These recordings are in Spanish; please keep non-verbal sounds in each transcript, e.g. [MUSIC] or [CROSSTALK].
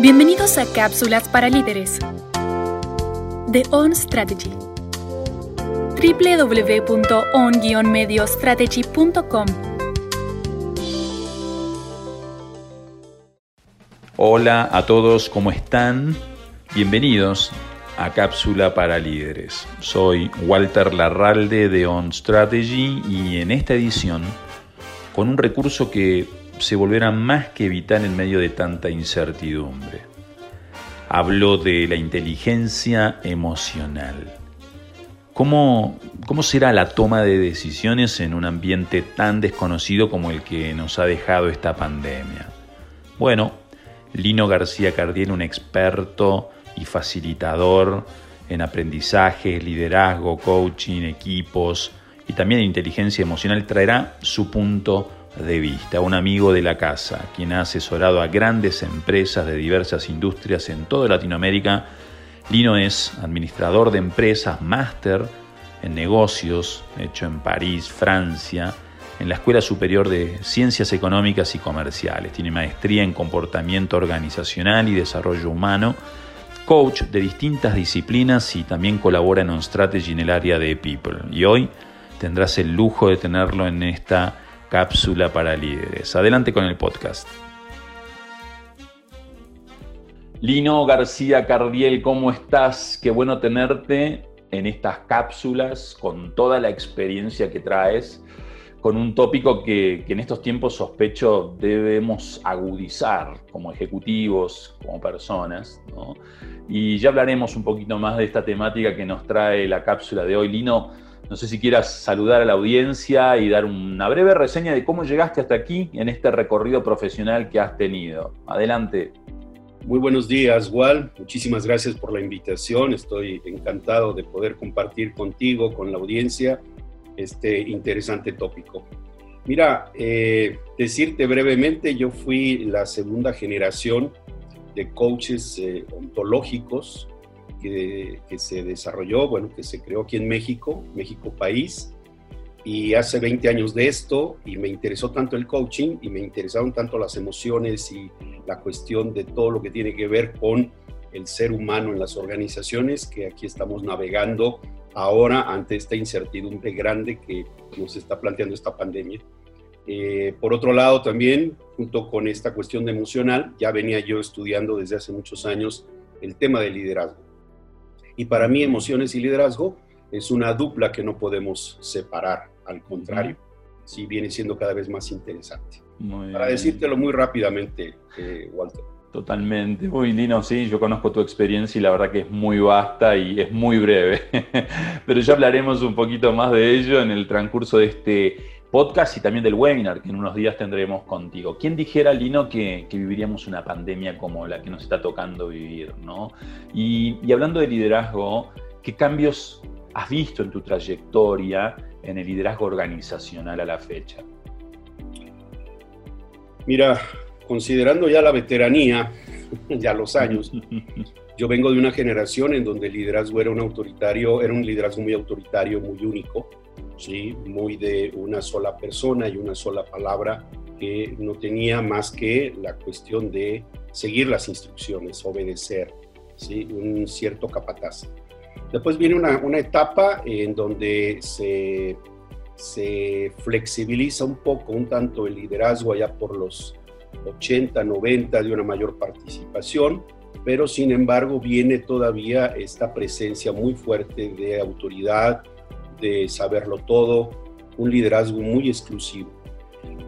Bienvenidos a Cápsulas para Líderes de On Strategy. www.on-mediostrategy.com Hola a todos, ¿cómo están? Bienvenidos a Cápsula para Líderes. Soy Walter Larralde de On Strategy y en esta edición, con un recurso que se volverá más que vital en medio de tanta incertidumbre. Hablo de la inteligencia emocional. ¿Cómo, ¿Cómo será la toma de decisiones en un ambiente tan desconocido como el que nos ha dejado esta pandemia? Bueno, Lino García Cardiel, un experto y facilitador en aprendizaje, liderazgo, coaching, equipos y también inteligencia emocional, traerá su punto de vista, un amigo de la casa, quien ha asesorado a grandes empresas de diversas industrias en toda Latinoamérica. Lino es administrador de empresas, máster en negocios, hecho en París, Francia, en la Escuela Superior de Ciencias Económicas y Comerciales. Tiene maestría en comportamiento organizacional y desarrollo humano, coach de distintas disciplinas y también colabora en On Strategy en el área de People. Y hoy tendrás el lujo de tenerlo en esta cápsula para líderes. Adelante con el podcast. Lino García Cardiel, ¿cómo estás? Qué bueno tenerte en estas cápsulas con toda la experiencia que traes, con un tópico que, en estos tiempos sospecho debemos agudizar como ejecutivos, como personas. Y ya hablaremos un poquito más de esta temática que nos trae la cápsula de hoy. Lino, no sé si quieras saludar a la audiencia y dar una breve reseña de cómo llegaste hasta aquí en este recorrido profesional que has tenido. Adelante. Muy buenos días, Wal. Muchísimas gracias por la invitación. Estoy encantado de poder compartir contigo, con la audiencia, este interesante tópico. Mira, eh, decirte brevemente, yo fui la segunda generación de coaches eh, ontológicos que, se desarrolló, bueno, que se creó aquí en México, México país, y hace 20 años de esto, y me interesó tanto el coaching y me interesaron tanto las emociones y la cuestión de todo lo que tiene que ver con el ser humano en las organizaciones, que aquí estamos navegando ahora ante esta incertidumbre grande que nos está planteando esta pandemia. Eh, por otro lado, también, junto con esta cuestión de emocional, ya venía yo estudiando desde hace muchos años el tema del liderazgo. Y para mí emociones y liderazgo es una dupla que no podemos separar, al contrario, sí viene siendo cada vez más interesante. para decírtelo muy rápidamente, eh, Walter. Totalmente, muy lindo, sí, yo conozco tu experiencia y la verdad que es muy vasta y es muy breve, [LAUGHS] pero ya hablaremos un poquito más de ello en el transcurso de este podcast y también del webinar que en unos días tendremos contigo. ¿Quién dijera, Lino, que, viviríamos una pandemia como la que nos está tocando vivir? ¿no? Y, hablando de liderazgo, ¿qué cambios has visto en tu trayectoria en el liderazgo organizacional a la fecha? Mira, considerando ya la veteranía, [LAUGHS] ya los años, yo vengo de una generación en donde el liderazgo era un autoritario, era un liderazgo muy autoritario, muy único ¿sí? muy de una sola persona y una sola palabra que no tenía más que la cuestión de seguir las instrucciones, obedecer, ¿sí? un cierto capataz. Después viene una, una etapa en donde se, se flexibiliza un poco, un tanto el liderazgo allá por los 80, 90 de una mayor participación, pero sin embargo viene todavía esta presencia muy fuerte de autoridad, de saberlo todo, un liderazgo muy exclusivo.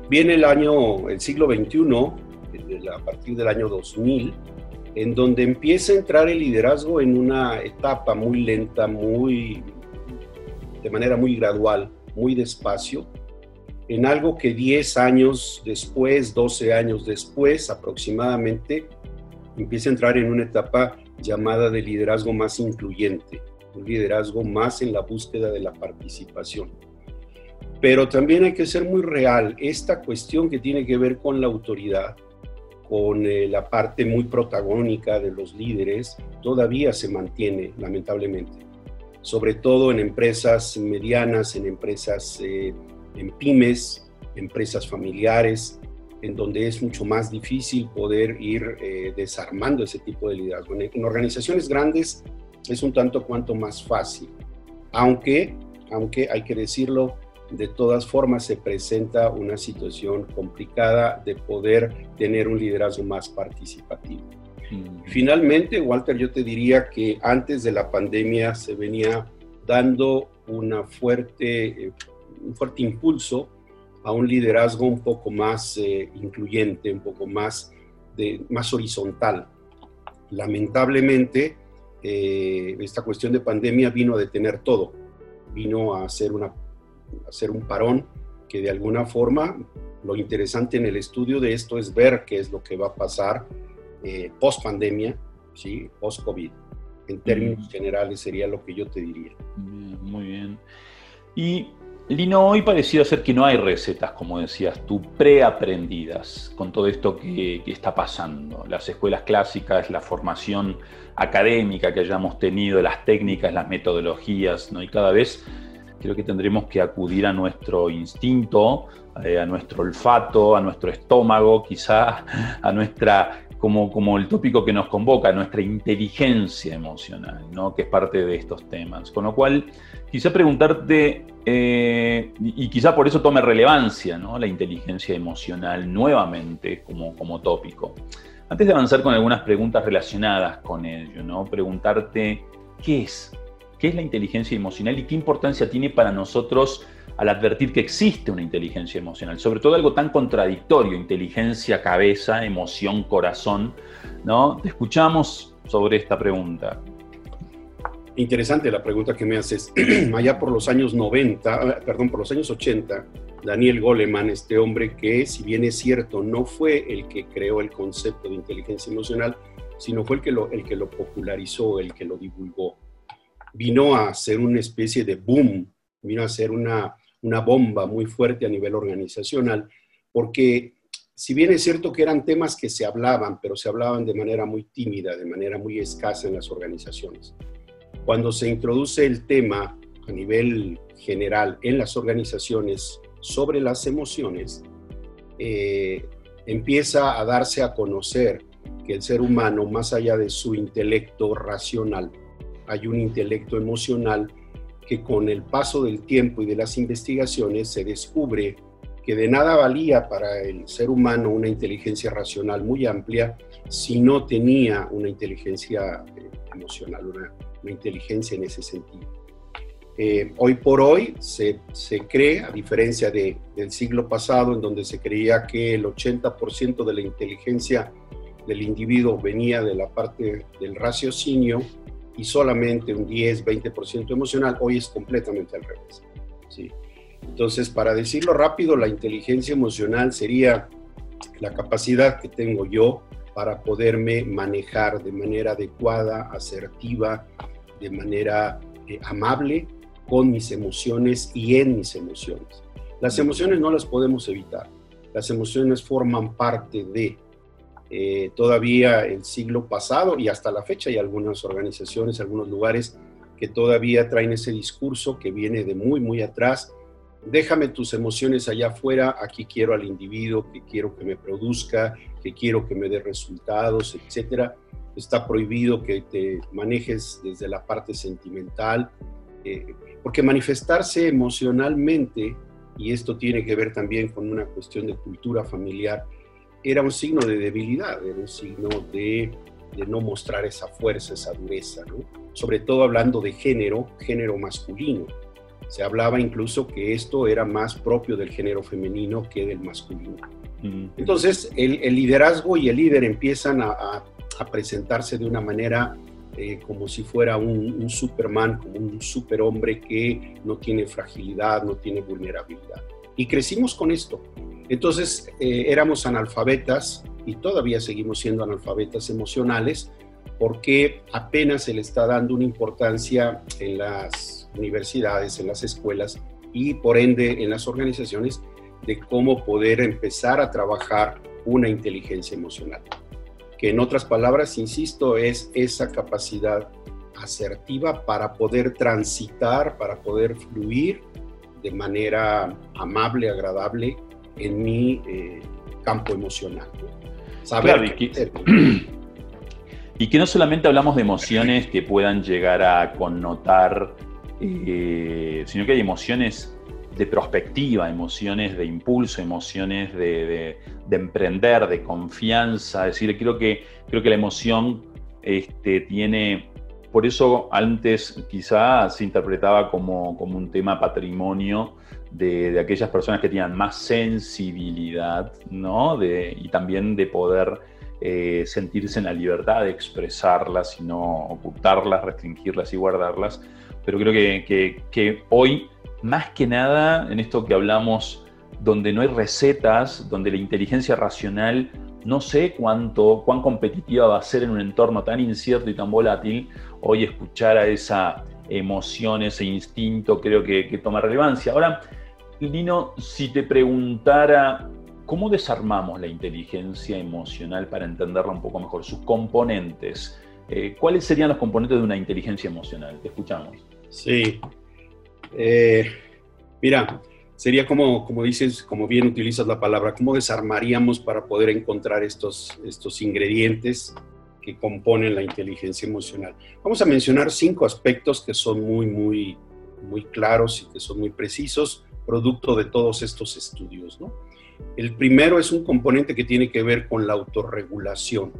Viene el año, el siglo XXI, a partir del año 2000, en donde empieza a entrar el liderazgo en una etapa muy lenta, muy, de manera muy gradual, muy despacio, en algo que 10 años después, 12 años después aproximadamente, empieza a entrar en una etapa llamada de liderazgo más incluyente, un liderazgo más en la búsqueda de la participación. Pero también hay que ser muy real. Esta cuestión que tiene que ver con la autoridad, con eh, la parte muy protagónica de los líderes, todavía se mantiene, lamentablemente. Sobre todo en empresas medianas, en empresas, eh, en pymes, empresas familiares, en donde es mucho más difícil poder ir eh, desarmando ese tipo de liderazgo. En, organizaciones grandes es un tanto cuanto más fácil, aunque, aunque hay que decirlo, de todas formas se presenta una situación complicada de poder tener un liderazgo más participativo. Mm. Finalmente, Walter, yo te diría que antes de la pandemia se venía dando una fuerte, eh, un fuerte impulso a un liderazgo un poco más eh, incluyente, un poco más, de, más horizontal. Lamentablemente, eh, esta cuestión de pandemia vino a detener todo, vino a hacer, una, a hacer un parón que de alguna forma, lo interesante en el estudio de esto es ver qué es lo que va a pasar eh, post pandemia, ¿sí? post COVID. En términos generales sería lo que yo te diría. muy bien. Y Lino, hoy parecido ser que no hay recetas, como decías tú, preaprendidas con todo esto que, está pasando. Las escuelas clásicas, la formación académica que hayamos tenido, las técnicas, las metodologías, ¿no? Y cada vez creo que tendremos que acudir a nuestro instinto, eh, a nuestro olfato, a nuestro estómago, quizá a nuestra como, como el tópico que nos convoca, nuestra inteligencia emocional, ¿no? que es parte de estos temas. Con lo cual, quizá preguntarte, eh, y quizá por eso tome relevancia ¿no? la inteligencia emocional nuevamente como, como tópico. Antes de avanzar con algunas preguntas relacionadas con ello, ¿no? preguntarte qué es, qué es la inteligencia emocional y qué importancia tiene para nosotros al advertir que existe una inteligencia emocional, sobre todo algo tan contradictorio, inteligencia, cabeza, emoción, corazón, ¿no? Te escuchamos sobre esta pregunta. Interesante la pregunta que me haces. [CLEARS THROAT] Allá por los años 90, perdón, por los años 80, Daniel Goleman, este hombre que, si bien es cierto, no fue el que creó el concepto de inteligencia emocional, sino fue el que lo, el que lo popularizó, el que lo divulgó. Vino a ser una especie de boom, vino a ser una, una bomba muy fuerte a nivel organizacional, porque si bien es cierto que eran temas que se hablaban, pero se hablaban de manera muy tímida, de manera muy escasa en las organizaciones. Cuando se introduce el tema a nivel general en las organizaciones sobre las emociones, eh, empieza a darse a conocer que el ser humano, más allá de su intelecto racional, hay un intelecto emocional que con el paso del tiempo y de las investigaciones se descubre que de nada valía para el ser humano una inteligencia racional muy amplia si no tenía una inteligencia eh, emocional, una, inteligencia en ese sentido. Eh, hoy por hoy se, se cree, a diferencia de, del siglo pasado, en donde se creía que el 80% de la inteligencia del individuo venía de la parte del raciocinio, y solamente un 10, 20% emocional, hoy es completamente al revés. ¿sí? Entonces, para decirlo rápido, la inteligencia emocional sería la capacidad que tengo yo para poderme manejar de manera adecuada, asertiva, de manera eh, amable con mis emociones y en mis emociones. Las emociones no las podemos evitar. Las emociones forman parte de, eh, todavía el siglo pasado y hasta la fecha hay algunas organizaciones, algunos lugares que todavía traen ese discurso que viene de muy, muy atrás. Déjame tus emociones allá afuera, aquí quiero al individuo, que quiero que me produzca, que quiero que me dé resultados, etcétera. Está prohibido que te manejes desde la parte sentimental, eh, porque manifestarse emocionalmente, y esto tiene que ver también con una cuestión de cultura familiar, era un signo de debilidad, era un signo de, no mostrar esa fuerza, esa dureza, ¿no? sobre todo hablando de género, género masculino. Se hablaba incluso que esto era más propio del género femenino que del masculino. Entonces, el, liderazgo y el líder empiezan a, presentarse de una manera eh, como si fuera un, un, Superman, como un superhombre que no tiene fragilidad, no tiene vulnerabilidad. Y crecimos con esto. Entonces eh, éramos analfabetas y todavía seguimos siendo analfabetas emocionales porque apenas se le está dando una importancia en las universidades, en las escuelas y por ende en las organizaciones de cómo poder empezar a trabajar una inteligencia emocional. Que en otras palabras, insisto, es esa capacidad asertiva para poder transitar, para poder fluir de manera amable, agradable en mi, eh, campo emocional. Saber [CLEARS THROAT] y, que, no solamente hablamos de emociones que puedan llegar a connotar, eh, sino que hay emociones de prospectiva, emociones de impulso, emociones de, emprender, de confianza. Es decir, creo que, creo que la emoción este, tiene, por eso antes quizá se interpretaba como, un tema patrimonio de, aquellas personas que tenían más sensibilidad, ¿no? y también de poder eh, sentirse en la libertad de expresarlas y no ocultarlas, restringirlas y guardarlas. Pero creo que, que hoy más que nada en esto que hablamos, donde no hay recetas, donde la inteligencia racional no sé cuánto, cuán competitiva va a ser en un entorno tan incierto y tan volátil, hoy escuchar a esa emoción, ese instinto, creo que, que toma relevancia. Ahora, Lino, si te preguntara, ¿cómo desarmamos la inteligencia emocional para entenderla un poco mejor? Sus componentes. Eh, ¿Cuáles serían los componentes de una inteligencia emocional? Te escuchamos. Sí, eh, mira, sería como, como dices, como bien utilizas la palabra, ¿cómo desarmaríamos para poder encontrar estos, estos ingredientes que componen la inteligencia emocional? Vamos a mencionar cinco aspectos que son muy, muy, muy claros y que son muy precisos, producto de todos estos estudios. ¿no? El primero es un componente que tiene que ver con la autorregulación,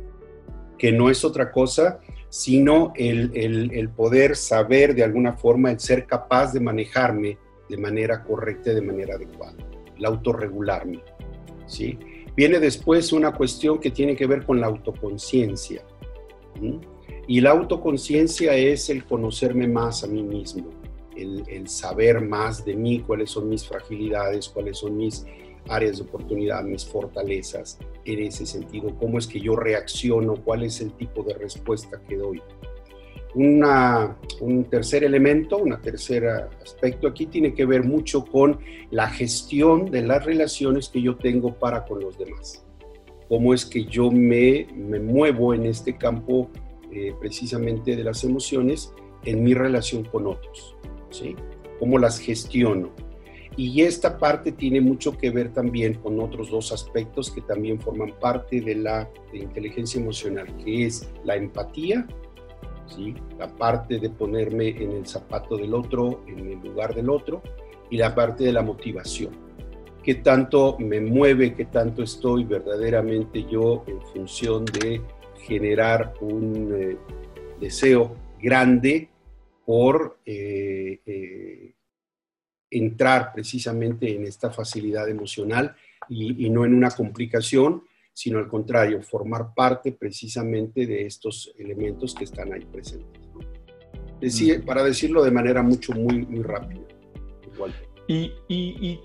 que no es otra cosa sino el, poder saber de alguna forma, el ser capaz de manejarme de manera correcta y de manera adecuada, el autorregularme. ¿sí? Viene después una cuestión que tiene que ver con la autoconciencia. Y la autoconciencia es el conocerme más a mí mismo, el, saber más de mí, cuáles son mis fragilidades, cuáles son mis áreas de oportunidad, mis fortalezas en ese sentido, cómo es que yo reacciono, cuál es el tipo de respuesta que doy. un tercer elemento, un tercer aspecto aquí tiene que ver mucho con la gestión de las relaciones que yo tengo para con los demás. Cómo es que yo me, me muevo en este campo eh, precisamente de las emociones en mi relación con otros. ¿Sí? Cómo las gestiono y esta parte tiene mucho que ver también con otros dos aspectos que también forman parte de la inteligencia emocional, que es la empatía, ¿sí? la parte de ponerme en el zapato del otro, en el lugar del otro, y la parte de la motivación. ¿Qué tanto me mueve, qué tanto estoy verdaderamente yo en función de generar un eh, deseo grande por eh, eh, entrar precisamente en esta facilidad emocional y, no en una complicación, sino al contrario, formar parte precisamente de estos elementos que están ahí presentes. Decir, para decirlo de manera mucho, muy, muy rápida. Y, y,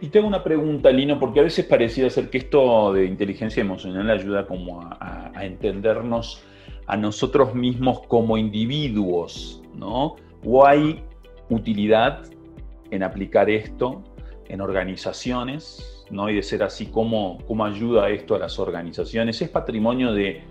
y, tengo una pregunta, Lino, porque a veces pareciera ser que esto de inteligencia emocional ayuda como a, a entendernos a nosotros mismos como individuos, ¿no? ¿O hay utilidad en aplicar esto en organizaciones, ¿no? Y de ser así, ¿cómo, cómo ayuda esto a las organizaciones? ¿Es patrimonio de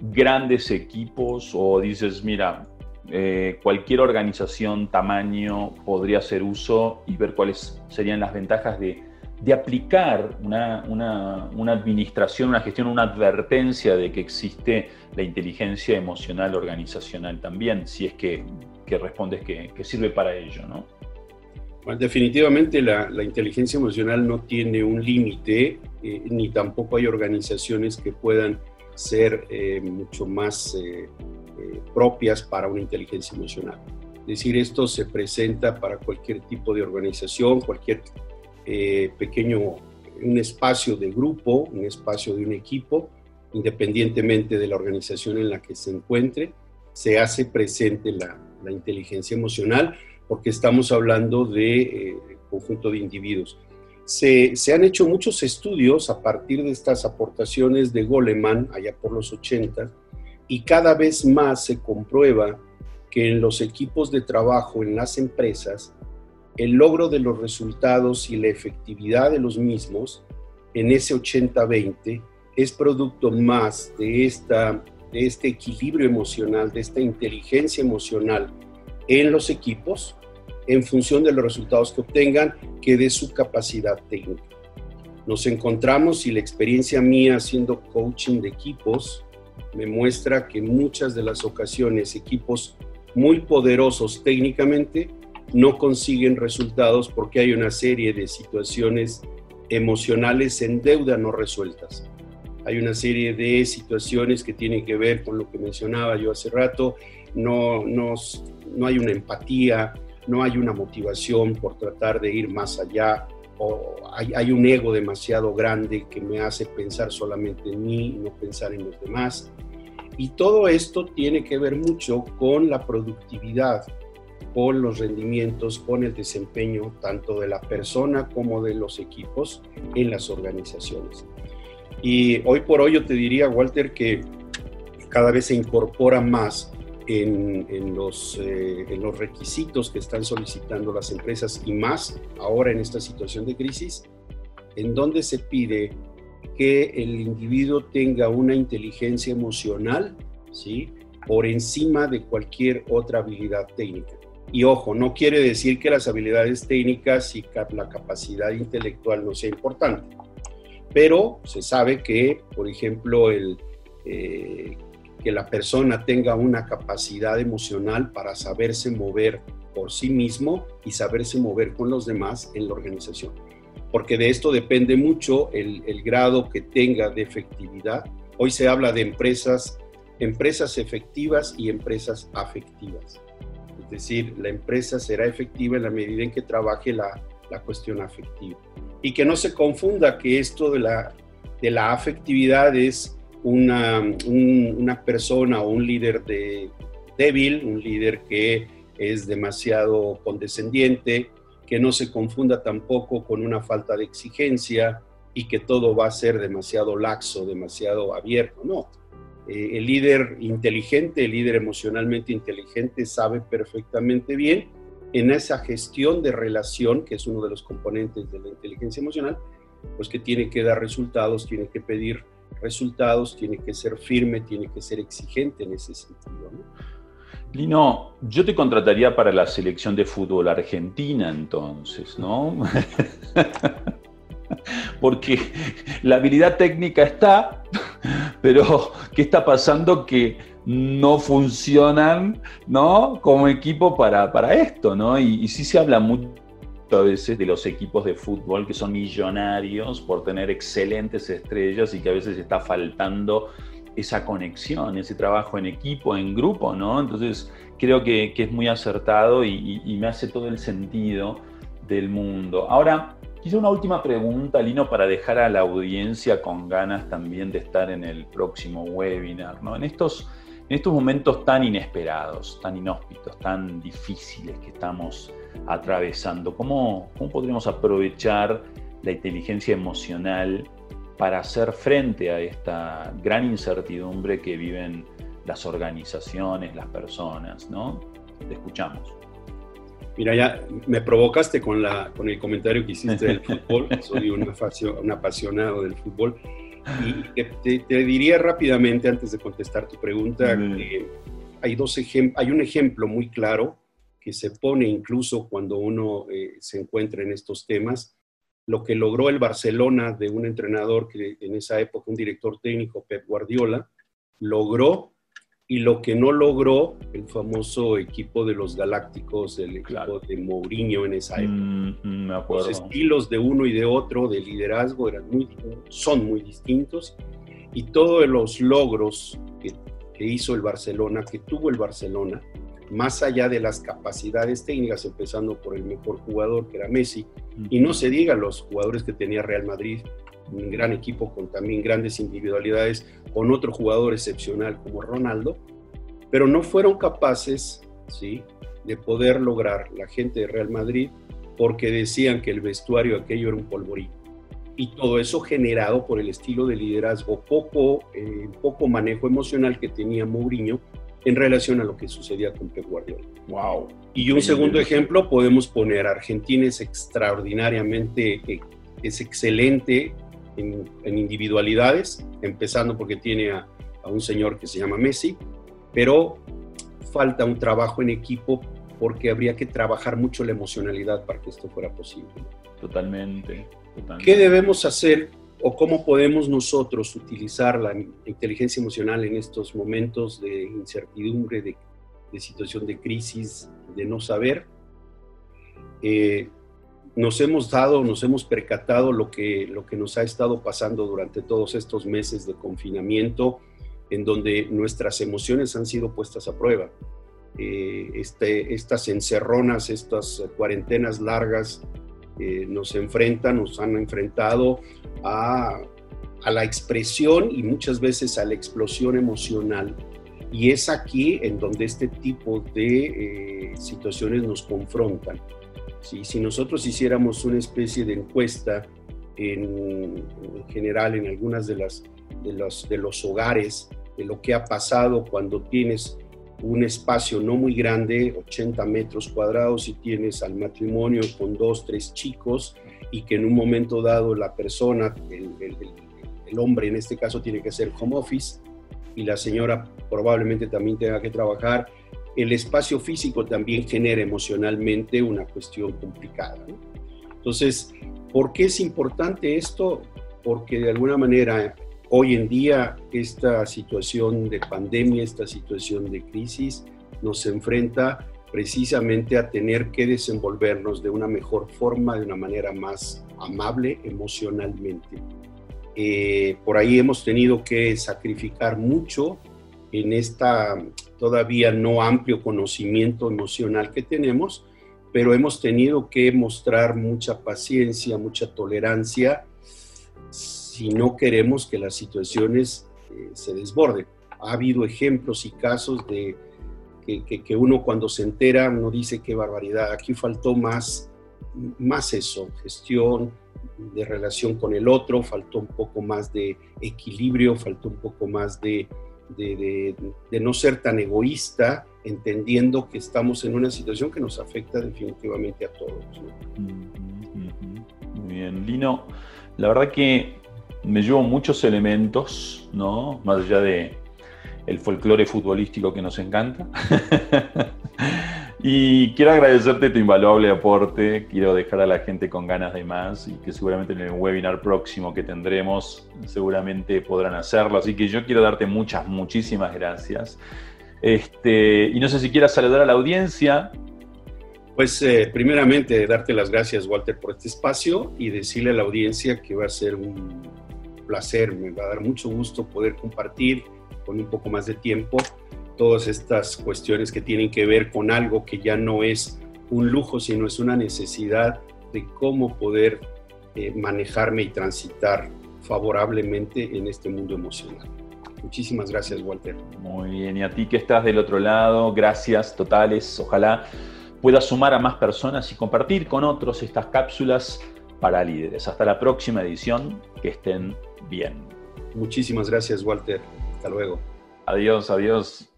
grandes equipos o dices, mira, eh, cualquier organización, tamaño, podría hacer uso y ver cuáles serían las ventajas de, de aplicar una, una, administración, una gestión, una advertencia de que existe la inteligencia emocional organizacional también, si es que, que respondes que, que sirve para ello, ¿no? definitivamente la, inteligencia emocional no tiene un límite, eh, ni tampoco hay organizaciones que puedan ser eh, mucho más eh, propias para una inteligencia emocional. Es decir, esto se presenta para cualquier tipo de organización, cualquier pequeño, un espacio de grupo, un espacio de un equipo, independientemente de la organización en la que se encuentre, se hace presente la, inteligencia emocional porque estamos hablando de eh, conjunto de individuos. Se, han hecho muchos estudios a partir de estas aportaciones de Goleman allá por los 80 y cada vez más se comprueba que en los equipos de trabajo, en las empresas, el logro de los resultados y la efectividad de los mismos en ese 80-20 es producto más de, esta, de este equilibrio emocional, de esta inteligencia emocional en los equipos en función de los resultados que obtengan que de su capacidad técnica. nos encontramos y la experiencia mía haciendo coaching de equipos me muestra que muchas de las ocasiones equipos muy poderosos técnicamente no consiguen resultados porque hay una serie de situaciones emocionales en deuda no resueltas. Hay una serie de situaciones que tienen que ver con lo que mencionaba yo hace rato, no, no, no hay una empatía, no hay una motivación por tratar de ir más allá, o hay, hay, un ego demasiado grande que me hace pensar solamente en mí y no pensar en los demás. Y todo esto tiene que ver mucho con la productividad, con los rendimientos, con el desempeño tanto de la persona como de los equipos en las organizaciones. Y hoy por hoy yo te diría, Walter, que cada vez se incorpora más en, los, eh, en los requisitos que están solicitando las empresas y más ahora en esta situación de crisis, en donde se pide que el individuo tenga una inteligencia emocional, ¿sí? Por encima de cualquier otra habilidad técnica. Y ojo, no quiere decir que las habilidades técnicas y la capacidad intelectual no sea importante, pero se sabe que, por ejemplo, el, eh, que la persona tenga una capacidad emocional para saberse mover por sí mismo y saberse mover con los demás en la organización. Porque de esto depende mucho el, grado que tenga de efectividad. Hoy se habla de empresas, empresas efectivas y empresas afectivas. Es decir, la empresa será efectiva en la medida en que trabaje la, la cuestión afectiva. Y que no se confunda que esto de la, de la afectividad es una, una persona o un líder de, débil, un líder que es demasiado condescendiente, que no se confunda tampoco con una falta de exigencia y que todo va a ser demasiado laxo, demasiado abierto. No, eh, el líder inteligente, el líder emocionalmente inteligente sabe perfectamente bien en esa gestión de relación, que es uno de los componentes de la inteligencia emocional, pues que tiene que dar resultados, tiene que pedir resultados, tiene que ser firme, tiene que ser exigente en ese sentido. Lino, yo te contrataría para la selección de fútbol argentina entonces, ¿no? [LAUGHS] Porque la habilidad técnica está, pero ¿qué está pasando que no funcionan, ¿no? Como equipo para, para esto, ¿no? Y, sí se habla mucho a veces de los equipos de fútbol que son millonarios por tener excelentes estrellas y que a veces está faltando esa conexión, ese trabajo en equipo, en grupo, ¿no? Entonces creo que, es muy acertado y, me hace todo el sentido del mundo. Ahora, quizá una última pregunta, Lino, para dejar a la audiencia con ganas también de estar en el próximo webinar, ¿no? En estos, en estos momentos tan inesperados, tan inhóspitos, tan difíciles que estamos atravesando. ¿Cómo, ¿Cómo podríamos aprovechar la inteligencia emocional para hacer frente a esta gran incertidumbre que viven las organizaciones, las personas? ¿no? Te escuchamos. Mira, ya me provocaste con, la, con el comentario que hiciste del [LAUGHS] fútbol. Soy un, un apasionado del fútbol. Y te, diría rápidamente, antes de contestar tu pregunta, que hay, dos hay un ejemplo muy claro que se pone incluso cuando uno eh, se encuentra en estos temas. Lo que logró el Barcelona de un entrenador que en esa época, un director técnico, Pep Guardiola, logró y lo que no logró el famoso equipo de los Galácticos, el equipo de Mourinho en esa época. Mm, mm, los estilos de uno y de otro de liderazgo eran muy, son muy distintos y todos los logros que, que hizo el Barcelona, que tuvo el Barcelona, más allá de las capacidades técnicas, empezando por el mejor jugador que era Messi, y no se diga los jugadores que tenía Real Madrid, un gran equipo con también grandes individualidades, con otro jugador excepcional como Ronaldo, pero no fueron capaces ¿sí? de poder lograr la gente de Real Madrid porque decían que el vestuario aquello era un polvorín. Y todo eso generado por el estilo de liderazgo poco, eh, poco manejo emocional que tenía Mourinho en relación a lo que sucedía con Pep Guardiola. Wow. Y un segundo ejemplo podemos poner Argentina es extraordinariamente eh, es excelente en, individualidades, empezando porque tiene a, un señor que se llama Messi, pero falta un trabajo en equipo porque habría que trabajar mucho la emocionalidad para que esto fuera posible. Totalmente. ¿Qué debemos hacer o cómo podemos nosotros utilizar la inteligencia emocional en estos momentos de incertidumbre, de, situación de crisis, de no saber? Eh, nos hemos dado, nos hemos percatado lo que, lo que nos ha estado pasando durante todos estos meses de confinamiento, en donde nuestras emociones han sido puestas a prueba. Eh, este, estas encerronas, estas cuarentenas largas eh, nos enfrentan, nos han enfrentado a, a, la expresión y muchas veces a la explosión emocional. Y es aquí en donde este tipo de eh, situaciones nos confrontan. Si nosotros hiciéramos una especie de encuesta en, general en algunas de, los, hogares, de lo que ha pasado cuando tienes un espacio no muy grande, 80 metros cuadrados, y tienes al matrimonio con dos, tres chicos, y que en un momento dado la persona, el, el, hombre en este caso tiene que hacer home office, y la señora probablemente también tenga que trabajar, el espacio físico también genera emocionalmente una cuestión complicada. Entonces, ¿por qué es importante esto? Porque de alguna manera hoy en día esta situación de pandemia, esta situación de crisis nos enfrenta precisamente a tener que desenvolvernos de una mejor forma, de una manera más amable emocionalmente. Eh, por ahí hemos tenido que sacrificar mucho en esta todavía no amplio conocimiento emocional que tenemos, pero hemos tenido que mostrar mucha paciencia, mucha tolerancia, si no queremos que las situaciones eh, se desborden. Ha habido ejemplos y casos de que, uno cuando se entera, uno dice qué barbaridad, aquí faltó más, más eso, gestión de relación con el otro, faltó un poco más de equilibrio, faltó un poco más de de, no ser tan egoísta, entendiendo que estamos en una situación que nos afecta definitivamente a todos. Muy bien, Lino, la verdad que me llevo muchos elementos, ¿no? Más allá de el folclore futbolístico que nos encanta. [LAUGHS] Y quiero agradecerte tu invaluable aporte, quiero dejar a la gente con ganas de más y que seguramente en el webinar próximo que tendremos seguramente podrán hacerlo. Así que yo quiero darte muchas, muchísimas gracias. Este, y no sé si quieras saludar a la audiencia. Pues eh, primeramente darte las gracias Walter por este espacio y decirle a la audiencia que va a ser un placer, me va a dar mucho gusto poder compartir con un poco más de tiempo todas estas cuestiones que tienen que ver con algo que ya no es un lujo, sino es una necesidad de cómo poder eh, manejarme y transitar favorablemente en este mundo emocional. Muchísimas gracias, Walter. Muy bien, y a ti que estás del otro lado, gracias totales. Ojalá puedas sumar a más personas y compartir con otros estas cápsulas para líderes. Hasta la próxima edición, que estén bien. Muchísimas gracias, Walter. Hasta luego. Adiós, adiós.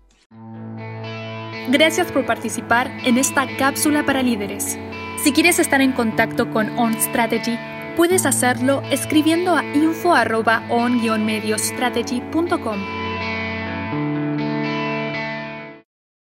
Gracias por participar en esta cápsula para líderes. Si quieres estar en contacto con On Strategy, puedes hacerlo escribiendo a info on-mediostrategy.com.